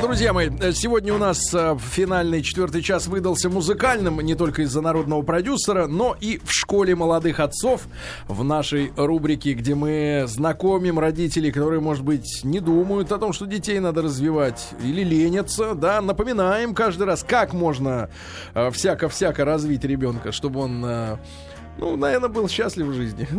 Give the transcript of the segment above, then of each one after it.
Друзья мои, сегодня у нас э, финальный четвертый час выдался музыкальным не только из-за народного продюсера, но и в школе молодых отцов в нашей рубрике, где мы знакомим родителей, которые, может быть, не думают о том, что детей надо развивать или ленятся, да, напоминаем каждый раз, как можно э, всяко-всяко развить ребенка, чтобы он, э, ну, наверное, был счастлив в жизни.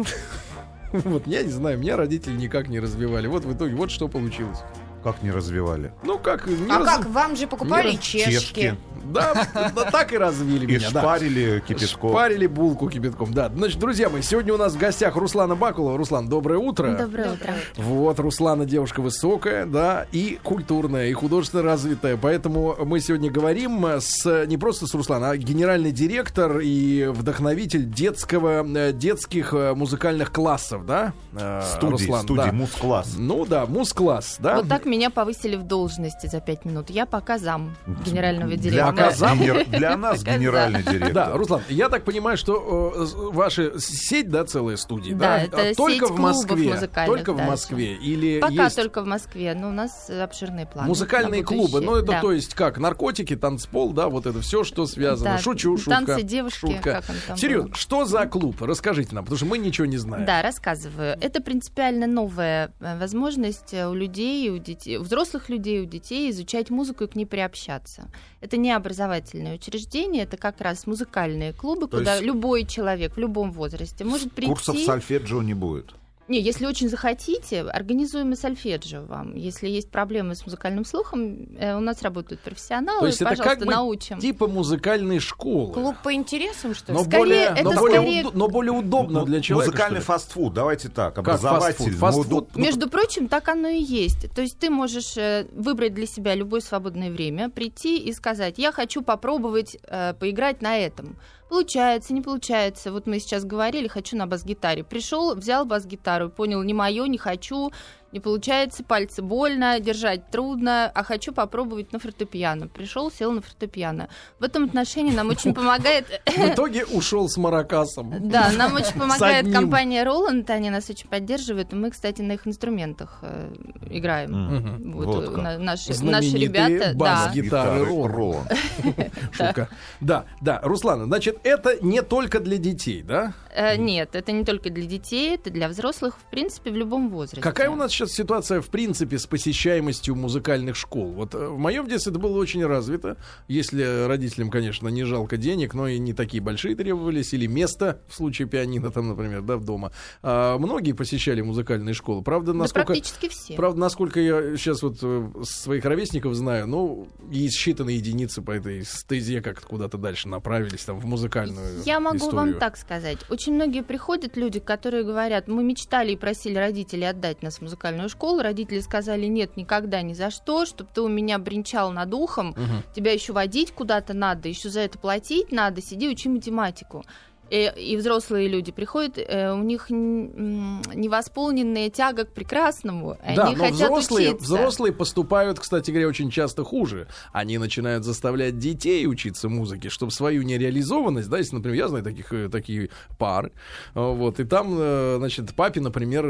Вот, я не знаю, меня родители никак не развивали. Вот в итоге, вот что получилось. Как не развивали? Ну, как... Не А раз- как, вам же покупали не чешки. Чешки. Да, да, так и развили И меня. да. шпарили кипятком. Шпарили булку кипятком, да. Значит, друзья мои, сегодня у нас в гостях Руслана Бакулова. Руслан, доброе утро. Доброе утро. Вот, Руслана девушка высокая, да, и культурная, и художественно развитая. Поэтому мы сегодня говорим с не просто с Русланом, а генеральный директор и вдохновитель детского, э, детских э, музыкальных классов, да? э, Студии, Руслан, студии, да. мус-класс. Ну да, мус-класс, да? Вот так меня повысили в должности за пять минут. Я пока зам генерального Для, директора. Пока зам? для нас Пока генеральный директор. Да, Руслан, я так понимаю, что э, ваша сеть, да, целая студия, да, Да, это а только сеть в Москве, только в. Москве или Пока есть только в Москве, но у нас обширные планы. музыкальные клубы, ну это Да. то есть как наркотики, танцпол, да, вот это все, что связано. Да, Шучу, шутка. танцы, девушки, шутка. как он там Серьезно, что за клуб? Расскажите нам, потому что мы ничего не знаем. Да, рассказываю. Это принципиально новая э, возможность э, у людей, у детей, у взрослых людей, у детей изучать музыку и к ней приобщаться. Это не образовательное учреждение, это как раз музыкальные клубы, То куда любой человек в любом возрасте может прийти. Курсов сольфеджио не будет. Не, если очень захотите, организуем и сольфеджио вам. Если есть проблемы с музыкальным слухом, э, у нас работают профессионалы, То есть это пожалуйста, как бы научим. типа музыкальной школы. Клуб по интересам, что ли? но, Скорее, более, это но, более скорее- удо- но более удобно Ну, для человека. Музыкальный фастфуд, давайте так, Как образователь. фастфуд? ну, Фастфуд? ну, Между прочим, так оно и есть. То есть ты можешь э, выбрать для себя любое свободное время, прийти и сказать, я хочу попробовать э, поиграть на этом. Получается, не получается. Вот мы сейчас говорили, хочу на бас-гитаре. Пришел, взял бас-гитару, понял, не мое, не хочу, не получается, пальцы больно, держать трудно, а хочу попробовать на фортепиано. Пришел, сел на фортепиано. В этом отношении нам очень помогает В итоге ушел с маракасом. да, нам очень помогает компания Roland, они нас очень поддерживают, и мы, кстати, на их инструментах э, играем. Вот, э, наши, ребята, да. бас-гитары. Роланд. Шутка. Да, да, Руслана, значит, это не только для детей, да? Э, нет, это не только для детей, это для взрослых, в принципе, в любом возрасте. Какая у нас сейчас ситуация, в принципе, с посещаемостью музыкальных школ? Вот э, в моем детстве это было очень развито, если родителям, конечно, не жалко денег, но и не такие большие требовались, или место, в случае пианино там, например, да, в дома. А многие посещали музыкальные школы. Правда, Да насколько... практически все. Правда, насколько я сейчас вот э, своих ровесников знаю, ну, есть считанные единицы по этой стезе как куда-то дальше направились, там, в музыкальную Я могу историю. вам так сказать. Очень многие приходят люди, которые говорят, мы мечтали и просили родителей отдать нас в музыкальную школу. Родители сказали, нет, никогда, ни за что, чтобы ты у меня бренчал над ухом, Мгм. тебя еще водить куда-то надо, еще за это платить надо, сиди, учи математику. И, и взрослые люди приходят, э, у них невосполненная тяга к прекрасному, Да, они но хотят взрослые, учиться. взрослые поступают, кстати говоря, очень часто хуже. Они начинают заставлять детей учиться музыке, чтобы свою нереализованность, да, если, например, я знаю таких, э, такие пары, э, вот, и там, э, значит, папе, например,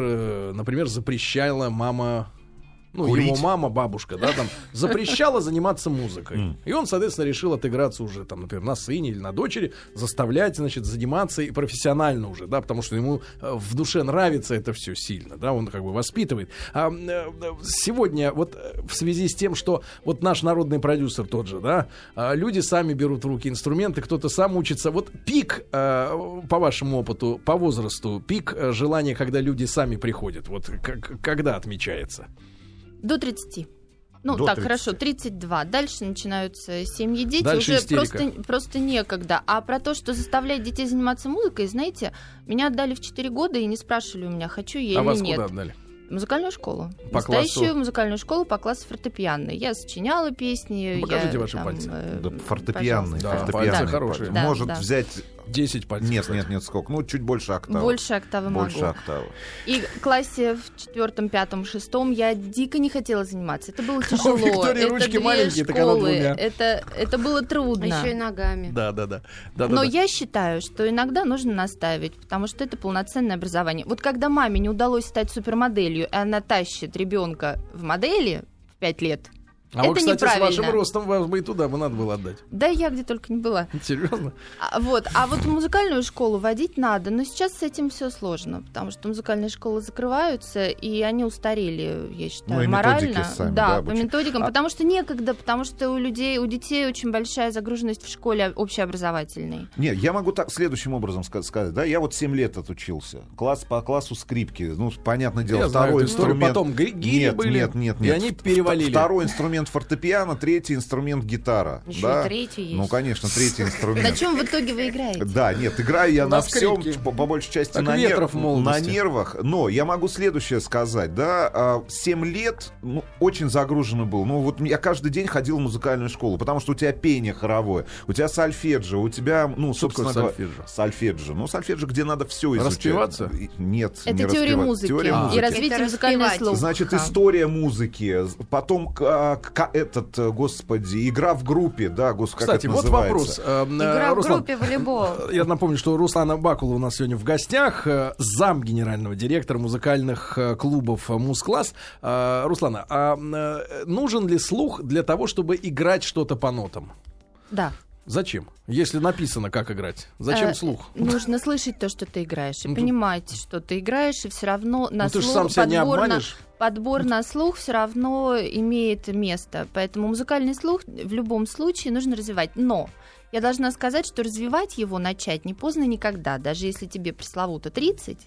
например, запрещала мама ну, Курить. его мама, бабушка, да, там, запрещала заниматься музыкой. И он, соответственно, решил отыграться уже, там, например, на сыне или на дочери, заставлять, значит, заниматься и профессионально уже, да, потому что ему э, в душе нравится это все сильно, да, он как бы воспитывает. А, э, э, сегодня вот в связи с тем, что вот наш народный продюсер тот же, да, а, люди сами берут в руки инструменты, кто-то сам учится. Вот пик, по вашему опыту, по возрасту, пик желания, когда люди сами приходят, вот как- когда отмечается? До 30. Ну, До так, 30. хорошо, 32. Дальше начинаются семьи, дети. Дальше Уже истерика. просто, просто некогда. А про то, что заставлять детей заниматься музыкой, знаете, меня отдали в 4 года и не спрашивали у меня, хочу я а или вас нет. куда отдали? Музыкальную школу. По Настоящую классу? музыкальную школу по классу фортепианной. Я сочиняла песни. Ну, покажите я, ваши там, пальцы. э, Да, фортепианный. пожалуйста. Да, фортепианный пальцы хорошие. Да, Может да. взять... 10 пальцев. Нет, кстати. нет, нет, сколько? Ну, чуть больше октавы. Больше октавы Больше могу. октавы. И в классе в четвертом, пятом, шестом я дико не хотела заниматься. Это было тяжело. Виктории это ручки две маленькие, так она школы. двумя. Это, это было трудно. Еще и ногами. Да, да, да. да, Но да, да. я считаю, что иногда нужно наставить, потому что это полноценное образование. Вот когда маме не удалось стать супермоделью, и она тащит ребенка в модели в 5 лет, А это вот, кстати, с неправильно. вашим ростом вас бы и туда бы надо было отдать. Да я где только не была. Серьезно? А, Вот, а вот музыкальную школу водить надо, но сейчас с этим все сложно, потому что музыкальные школы закрываются, и они устарели, я считаю, Ну и морально. сами, да, да, по методикам, А- потому что некогда, потому что у людей, у детей очень большая загруженность в школе общеобразовательной. Нет, я могу так следующим образом ска- сказать. Да, я вот 7 лет отучился. Класс по классу скрипки. Ну, понятное дело, Я знаю второй историю. инструмент. Потом ги- гири нет, были, нет, нет, и нет. они Вт- перевалили. Второй инструмент фортепиано, третий инструмент гитара. Еще да? и третий есть. Ну, конечно, третий На инструмент. чем в итоге вы играете? Да, нет, играю я На на, всем, по, большей части на, на нервах. Но я могу следующее сказать, да, 7 лет, ну, очень загружено был. Ну, вот я каждый день ходил в музыкальную школу, потому что у тебя пение хоровое, у тебя сольфеджио, у тебя, ну, собственно говоря? Сольфеджио. Ну, сольфеджио, где надо все изучать. Распеваться? Нет, Это не теория музыки Теория А. музыки. и развитие музыкального слуха. Значит, история музыки, потом к- а, к- этот, э, господи, игра в группе, да, господи, Кстати, как это вот называется? вопрос. Э, э, Игра в Руслан, группе волейбол. Я напомню, что Руслана Бакула у нас сегодня в гостях, э, зам генерального директора музыкальных э, клубов э, «Музкласс». Э, Руслана, а э, нужен ли слух для того, чтобы играть что-то по нотам? Да. Зачем? Если написано, как играть. Зачем Э, слух? Нужно слышать то, что ты играешь, и Ну, понимать, что ты играешь, и все равно на Ну ты же слух сам себя не обманешь. Подбор на слух все равно имеет место. Поэтому музыкальный слух в любом случае нужно развивать. Но я должна сказать, что развивать его начать не поздно никогда. Даже если тебе пресловуто 30,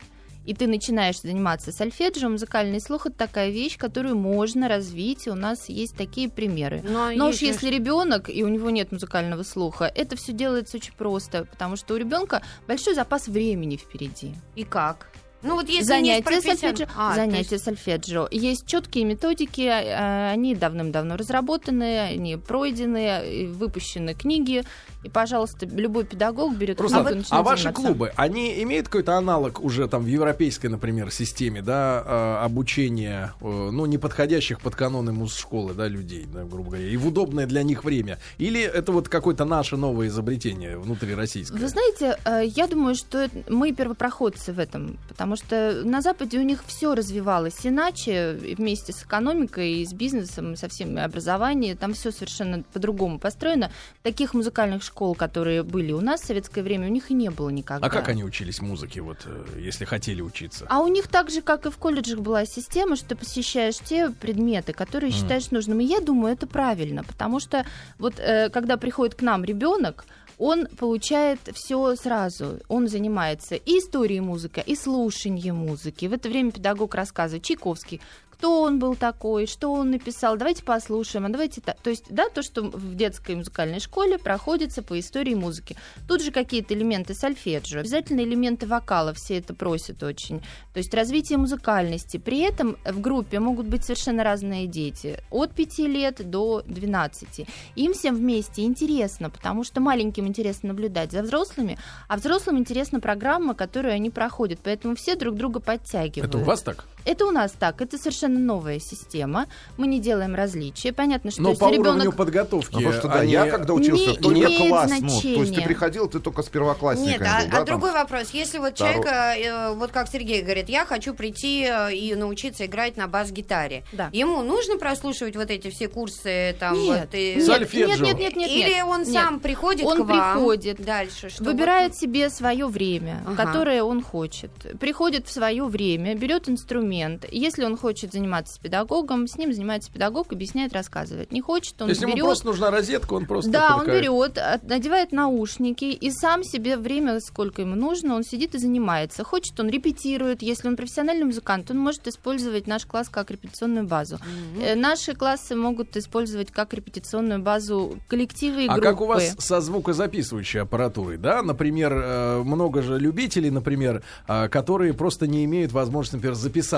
и ты начинаешь заниматься сольфеджио, музыкальный слух это такая вещь, которую можно развить. И у нас есть такие примеры. Но, Но уж если ребенок и у него нет музыкального слуха, это все делается очень просто, потому что у ребенка большой запас времени впереди. И как? Ну вот если занятия есть профессион- сольфеджио, А, занятия есть- сольфеджио. Есть четкие методики, э, они давным-давно разработаны, они пройдены, и выпущены книги. И, пожалуйста, любой педагог берет Руслан, и а, ваши заниматься. клубы, они имеют какой-то аналог уже там в европейской, например, системе, да, э, обучения, э, ну, не подходящих под каноны муз-школы, да, людей, да, грубо говоря, и в удобное для них время? Или это вот какое-то наше новое изобретение внутрироссийское? Вы знаете, э, я думаю, что мы первопроходцы в этом, потому что на Западе у них все развивалось иначе, вместе с экономикой, и с бизнесом, и со всем образованием, там все совершенно по-другому построено. Таких музыкальных школ, которые были у нас в советское время, у них и не было никогда. А как они учились музыке, вот, э, если хотели учиться? А у них так же, как и в колледжах, была система, что ты посещаешь те предметы, которые Мгм. считаешь нужным. И я думаю, это правильно, потому что вот э, когда приходит к нам ребенок, он получает все сразу. Он занимается и историей музыки, и слушанием музыки. В это время педагог рассказывает Чайковский, кто он был такой, что он написал, давайте послушаем, а давайте так. То есть, да, то, что в детской музыкальной школе проходится по истории музыки. Тут же какие-то элементы сольфеджио, обязательно элементы вокала, все это просят очень. То есть развитие музыкальности. При этом в группе могут быть совершенно разные дети, от 5 лет до 12. Им всем вместе интересно, потому что маленьким интересно наблюдать за взрослыми, а взрослым интересна программа, которую они проходят. Поэтому все друг друга подтягивают. Это у вас так? Это у нас так, это совершенно новая система. Мы не делаем различия. Понятно, что Но по уровню ребенок подготовки Ну, потому что, да, они- я когда учился, не только имеет класс, ну, то есть ты значения. приходил, ты только с первоклассниками Нет, был, а, да, а там? другой вопрос. Если вот Второй- человек, э, вот как Сергей говорит, я хочу прийти э, и научиться играть на бас-гитаре. Да. Ему нужно прослушивать вот эти все курсы там Нет, вот и... нет, Сольфеджио. нет, нет, нет, нет, Или он Нет. сам приходит Он к вам приходит, дальше, что Выбирает вот- себе свое время, Ага. которое он хочет. Приходит в свое время, берет инструмент. Если он хочет заниматься с педагогом, с ним занимается педагог, объясняет, рассказывает. Не хочет, он То есть ему берет. просто нужна розетка, он просто... Да, он берет, надевает наушники и сам себе время, сколько ему нужно, он сидит и занимается. Хочет, он репетирует. Если он профессиональный музыкант, он может использовать наш класс как репетиционную базу. Э, Наши классы могут использовать как репетиционную базу коллективы и А группы. как у вас со звукозаписывающей аппаратурой, да? Например, э, много же любителей, например, э, которые просто не имеют возможности, например,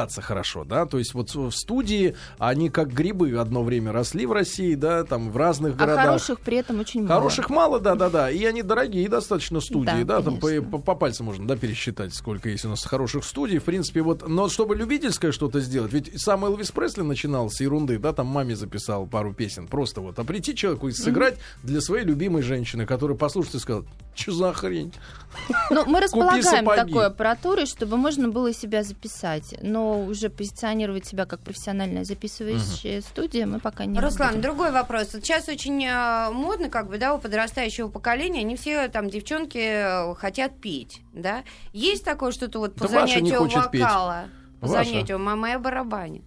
записаться хорошо, да? То есть вот в студии они как грибы одно время росли в России, да, там в разных А городах. хороших при этом очень мало. Хороших мало, да, да, да. И они дорогие достаточно студии, да, Да, там по, по- по пальцам можно, да, пересчитать, сколько есть у нас хороших студий. В принципе, вот, но чтобы любительское что-то сделать, ведь сам Элвис Пресли начинал с ерунды, да, там маме записал пару песен, просто вот, а прийти человеку и сыграть для своей любимой женщины, которая послушает и скажет, что за хрень? Ну, мы располагаем такой аппаратурой, чтобы можно было себя записать. Но но уже позиционировать себя как профессиональная записывающая студия мы пока не Руслан, будем. другой вопрос. Вот Сейчас очень э, модно, как бы, да, у подрастающего поколения, они все там девчонки э, хотят петь, да? Есть такое что-то вот по Да занятию хочет петь. вокала? По Ваша. занятию мама барабане.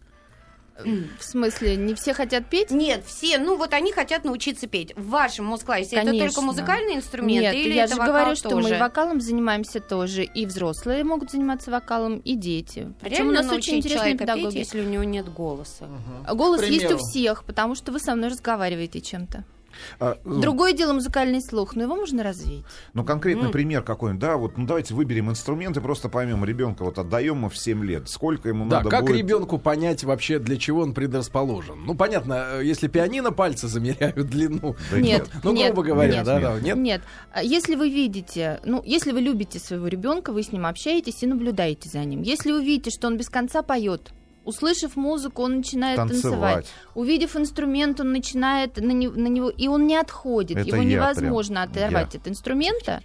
В смысле, не все хотят петь? Нет, все, ну вот они хотят научиться петь. В вашем музклассе это Конечно. только музыкальные инструменты Нет, или я это же вокал говорю, что тоже? мы вокалом занимаемся тоже, и взрослые могут заниматься вокалом, и дети. Причем Реально у нас очень интересные петь, педагоги. если у него нет голоса? Голос К есть у всех, потому что вы со мной разговариваете чем-то. А, Другое дело музыкальный слух, но его можно развить. Ну, конкретный М. пример какой-нибудь, да, вот, ну, давайте выберем инструмент и просто поймем ребенка, вот отдаем ему в 7 лет, сколько ему Да, надо как будет... ребенку понять вообще, для чего он предрасположен? Ну, понятно, э, если пианино пальцы замеряют длину. Да Нет, Ну, нет, грубо говоря, нет. да, да, нет? Нет. А Если вы видите, ну, если вы любите своего ребенка, вы с ним общаетесь и наблюдаете за ним. Если вы видите, что он без конца поет, услышав музыку, он начинает танцевать. танцевать. Увидев инструмент, он начинает на, не- на него, и он не отходит. Это Его невозможно прям, оторвать я. от инструмента.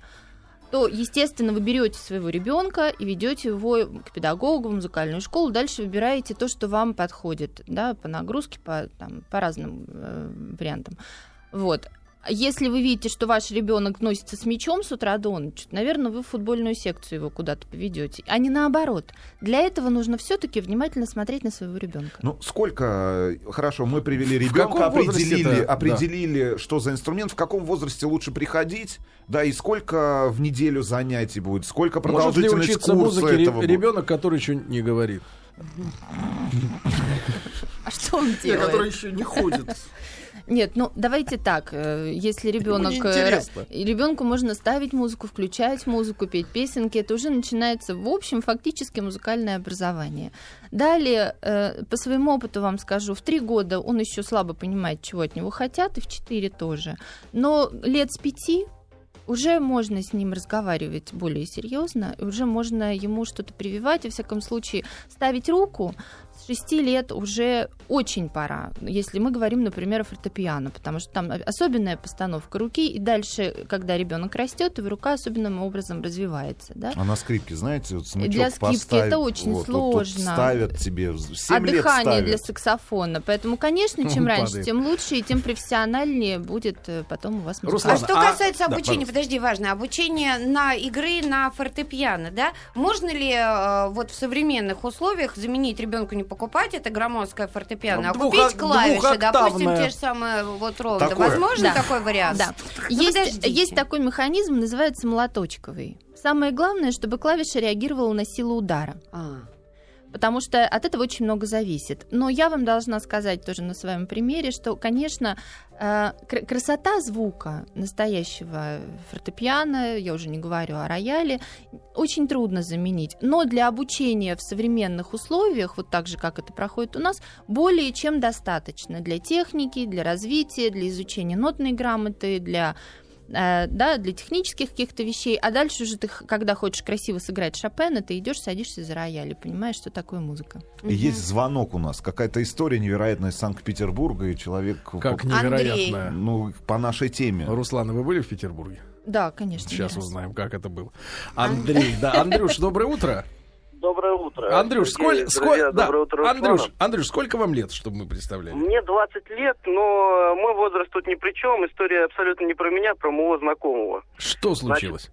То, естественно, вы берете своего ребенка и ведете его к педагогу, в музыкальную школу. Дальше выбираете то, что вам подходит, да, по нагрузке, по, там, по разным э, вариантам. Вот. Если вы видите, что ваш ребенок носится с мячом с утра до ночи, наверное, вы в футбольную секцию его куда-то поведете, а не наоборот. Для этого нужно все-таки внимательно смотреть на своего ребенка. Ну, сколько, э, хорошо, мы привели ребенка, определили, это? определили, что за инструмент, в каком возрасте лучше приходить, да, и сколько в неделю занятий будет, сколько Может ли продолжительность учиться курса музыке этого ребенок, который еще не говорит? А что он делает? еще не ходит. Нет, ну давайте так. э, Если ребенок неинтересно. ребенку можно ставить музыку, включать музыку, петь песенки, это уже начинается в общем фактически музыкальное образование. Далее, э, по своему опыту вам скажу, в три года он еще слабо понимает, чего от него хотят, и в четыре тоже. Но лет с пяти уже можно с ним разговаривать более серьезно, уже можно ему что-то прививать, во всяком случае, ставить руку с 6 лет уже очень пора, если мы говорим, например, о фортепиано, потому что там особенная постановка руки, и дальше, когда ребенок растет, его рука особенным образом развивается. Да? А на скрипке, знаете, вот смычок для скрипки поставить, это очень вот, вот тут сложно. ставят тебе, в 7 а лет дыхание ставят. для саксофона. Поэтому, конечно, чем раньше, тем лучше, и тем профессиональнее будет э, потом у вас Руслан, А что а- касается да, обучения, пожалуйста. подожди, важно, обучение на игры на фортепиано, да? Можно ли э, вот в современных условиях заменить ребенку не покупать это громоздкое фортепиано, а Двух- купить клавиши, допустим, те же самые вот ровно. Такое. Возможно Да. такой вариант? Да. Ну, есть, подождите. есть такой механизм, называется молоточковый. Самое главное, чтобы клавиша реагировала на силу удара. А. Потому что от этого очень много зависит. Но я вам должна сказать тоже на своем примере, что, конечно, э, кр- красота звука настоящего фортепиано, я уже не говорю о рояле, очень трудно заменить. Но для обучения в современных условиях, вот так же, как это проходит у нас, более чем достаточно для техники, для развития, для изучения нотной грамоты, для да, для технических каких-то вещей, а дальше уже ты, когда хочешь красиво сыграть Шопена, ты идешь, садишься за рояль и понимаешь, что такое музыка. И Есть звонок у нас, какая-то история невероятная из Санкт-Петербурга, и человек, Как по- невероятно. ну, по нашей теме. Руслан, вы были в Петербурге? Да, конечно. Сейчас узнаем, как это было. Андрей, да, Андрюш, доброе утро. Доброе утро. Андрюш, друзья, сколько, да, доброе утро, Андрюш. Андрюш, сколько вам лет, чтобы мы представляли? Мне 20 лет, но мой возраст тут ни при чем. История абсолютно не про меня, а про моего знакомого. Что случилось?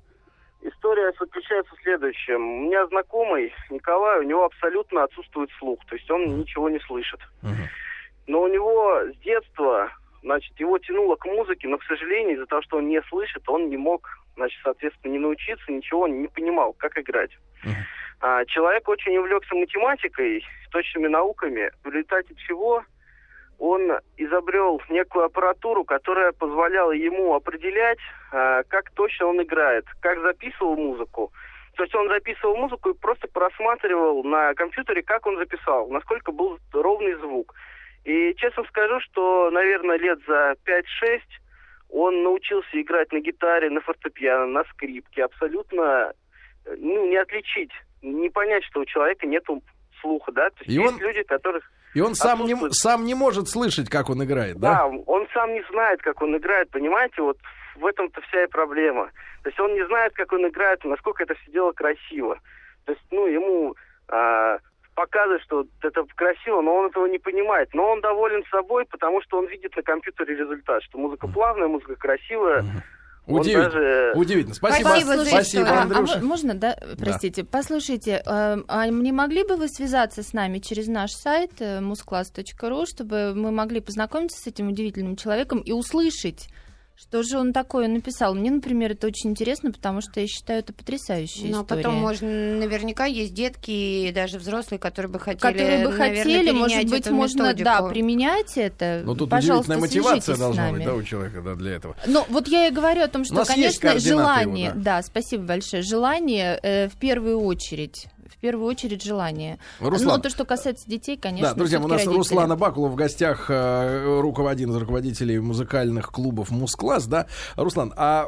История заключается в следующем. У меня знакомый Николай, у него абсолютно отсутствует слух, то есть он ничего не слышит. Мгм. Но у него с детства, значит, его тянуло к музыке, но, к сожалению, из-за того, что он не слышит, он не мог, значит, соответственно, не научиться, ничего не понимал, как играть. Мгм. А, человек очень увлекся математикой, точными науками, в результате чего он изобрел некую аппаратуру, которая позволяла ему определять, а, как точно он играет, как записывал музыку. То есть он записывал музыку и просто просматривал на компьютере, как он записал, насколько был ровный звук. И честно скажу, что, наверное, лет за 5-6 он научился играть на гитаре, на фортепиано, на скрипке. Абсолютно э, ну, не отличить, не понять, что у человека нет слуха, да? То есть И есть он- люди, которых... И он сам не, сам не может слышать, как он играет, Да, да? он сам не знает, как он играет, понимаете? Вот в этом-то вся и проблема. То есть он не знает, как он играет, насколько это все дело красиво. То есть, ну, ему а, показывает, что это красиво, но он этого не понимает. Но он доволен собой, потому что он видит на компьютере результат, что музыка плавная, музыка красивая. Удивительно. даже- Удивительно. Спасибо, Спасибо за спасибо, историю. А, а Андрюша. мо- можно, да, простите, послушайте, э, а не могли бы вы связаться с нами через наш сайт э, musclass.ru, чтобы мы могли познакомиться с этим удивительным человеком и услышать, что же он такое написал? Мне, например, это очень интересно, потому что я считаю это потрясающей Но историей. потом, можно, наверняка есть детки и даже взрослые, которые бы хотели, которые бы наверное, хотели, может быть, можно, методику. да, применять это. Ну, тут Пожалуйста, удивительная мотивация должна быть, да, у человека, да, для этого. Ну, вот я и говорю о том, что, конечно, желание, его, да. спасибо большое, желание э, в первую очередь, в первую очередь желание. Руслан. Но то, что касается детей, конечно, Да, друзья, у нас родители. Руслана Бакула в гостях, э, руковод- один из руководителей музыкальных клубов «Мускласс», да. Руслан, а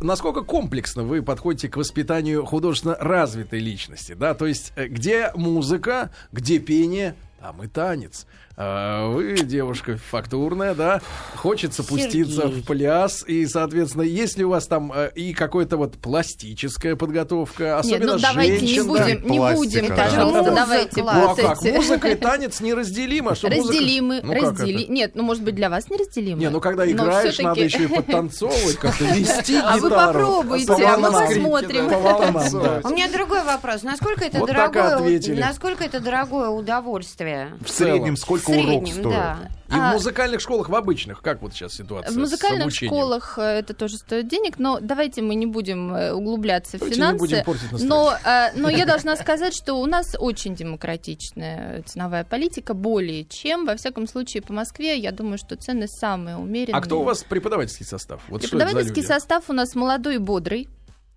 насколько комплексно вы подходите к воспитанию художественно развитой личности, да? То есть э, где музыка, где пение, там и танец. А Вы девушка фактурная, да, хочется пуститься Сергей. в пляс, и, соответственно, есть ли у вас там э, и какая-то вот пластическая подготовка, Нет, особенно ну давайте не женщин, да? будем, не Пластика, будем, да. пожалуйста, Музыка. давайте Ну, Ну а как? Музыка и танец неразделимо. Что музыка- Разделимы, Ну, как раздели... Нет, ну может быть для вас неразделимы. Не, ну когда Но играешь, надо еще и подтанцовывать, как-то вести А вы гитару. попробуйте, По а мы посмотрим. Да. У меня другой вопрос. Насколько это Вот так и дорогое, ответили. насколько это дорогое удовольствие? В среднем сколько В урок стоит? да. И А- в музыкальных школах, в обычных, как вот сейчас ситуация В музыкальных школах э, это тоже стоит денег, но давайте мы не будем э, углубляться в Давайте не финансы. будем портить настроение. но, э, но я должна сказать, что у нас очень демократичная ценовая политика, более чем. Во всяком случае, по Москве, я думаю, что цены самые умеренные. А кто у вас преподавательский состав? Вот Преподавательский состав у нас молодой и бодрый,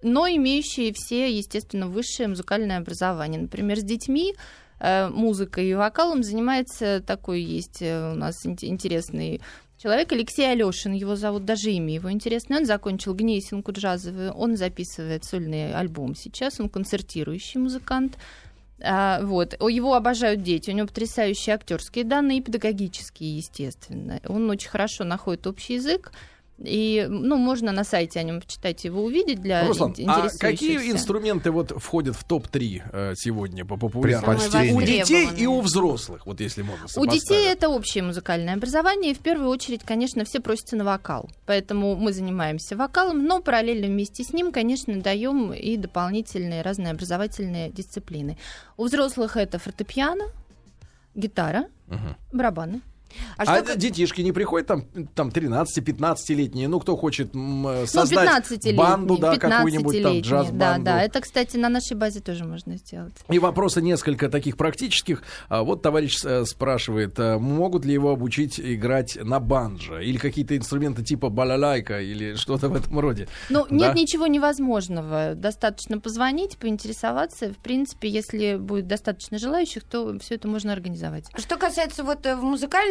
но имеющие все, естественно, высшее музыкальное образование. Например, с детьми музыкой и вокалом занимается такой есть э, у нас ин- интересный человек Алексей Алешин, его зовут, даже имя его интересное. Он закончил Гнесинку джазовую, он записывает сольный альбом сейчас, он концертирующий музыкант. А, вот. Его обожают дети, у него потрясающие актерские данные и педагогические, естественно. Он очень хорошо находит общий язык. И, ну, можно на сайте о нем почитать, его увидеть для Руслан, а какие инструменты вот входят в топ-3 э, сегодня по популярности? У детей и у взрослых, вот если можно У детей это общее музыкальное образование, и в первую очередь, конечно, все просятся на вокал. Поэтому мы занимаемся вокалом, но параллельно вместе с ним, конечно, даем и дополнительные разные образовательные дисциплины. У взрослых это фортепиано, гитара, Мгм. барабаны. А А, что как- детишки не приходят там, там 13-15-летние, ну кто хочет м, э, создать ну, 15-летние, банду, да, какую-нибудь там 15-летние, джаз-банду. Да, да, это, кстати, на нашей базе тоже можно сделать. И вопросы несколько таких практических. А, Вот товарищ э, спрашивает, э, могут ли его обучить играть на банджо или какие-то инструменты типа балалайка или что-то в этом роде. Ну, Да? нет ничего невозможного. Достаточно позвонить, поинтересоваться. В принципе, если будет достаточно желающих, то все это можно организовать. Что касается вот э, в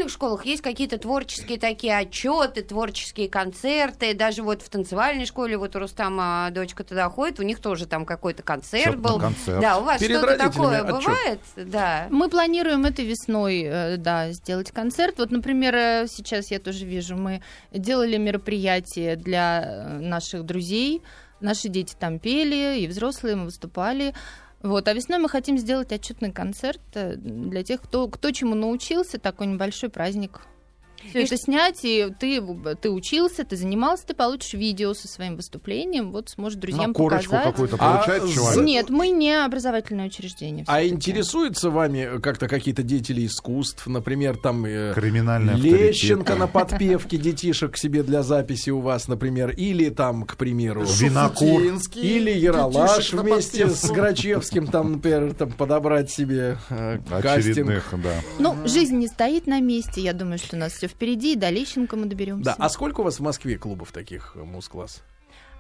музыкальных школах, есть какие-то творческие такие отчеты, творческие концерты, даже вот в танцевальной школе, вот у Рустама дочка туда ходит, у них тоже там какой-то концерт Чёрт на был. концерт. Да, у вас Перед что-то такое отчёт. бывает? Да. Мы планируем этой весной, э, да, сделать концерт. Вот, например, э, сейчас я тоже вижу, мы делали мероприятие для э, наших друзей. Наши дети там пели, и взрослые мы выступали. Вот, а весной мы хотим сделать отчетный концерт э, для тех, кто, кто чему научился, такой небольшой праздник. Все И это снять, и ты, ты учился, ты занимался, ты получишь видео со своим выступлением, вот сможешь друзьям На корочку показать. какую-то А получает за- человек? Нет, мы не образовательное учреждение. А интересуются вами как-то какие-то деятели искусств, например, там э, Криминальный Лещенко авторитет. на подпевке детишек к себе для записи у вас, например, или там, к примеру, Винокур. или Яралаш вместе с Грачевским, там, например, там, подобрать себе э, кастинг. Очередных, да. Ну, жизнь не стоит на месте. Я думаю, что у нас все впереди, и до Лещенко мы доберемся. Да, а сколько у вас в Москве клубов таких э, мус-класс?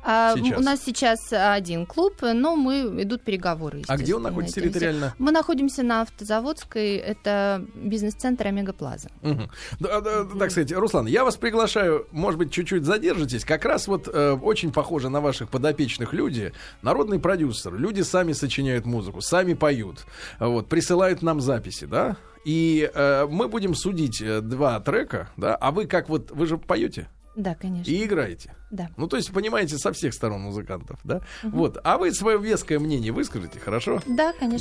А, сейчас? у нас сейчас один клуб, но мы идут переговоры. А где он находится территориально? Мы находимся на Автозаводской, это бизнес-центр Омега Плаза. Мгм. Да, да, да, так сказать, Руслан, я вас приглашаю, может быть, чуть-чуть задержитесь. Как раз вот э, очень похоже на ваших подопечных люди, народный продюсер, люди сами сочиняют музыку, сами поют, вот, присылают нам записи, да, и э, мы будем судить э, два трека, да, а вы как вот, вы же поете Да, конечно. и играете. Да. Ну, то есть, понимаете, со всех сторон музыкантов, да? Вот. А вы свое веское мнение выскажите, хорошо? Да, конечно.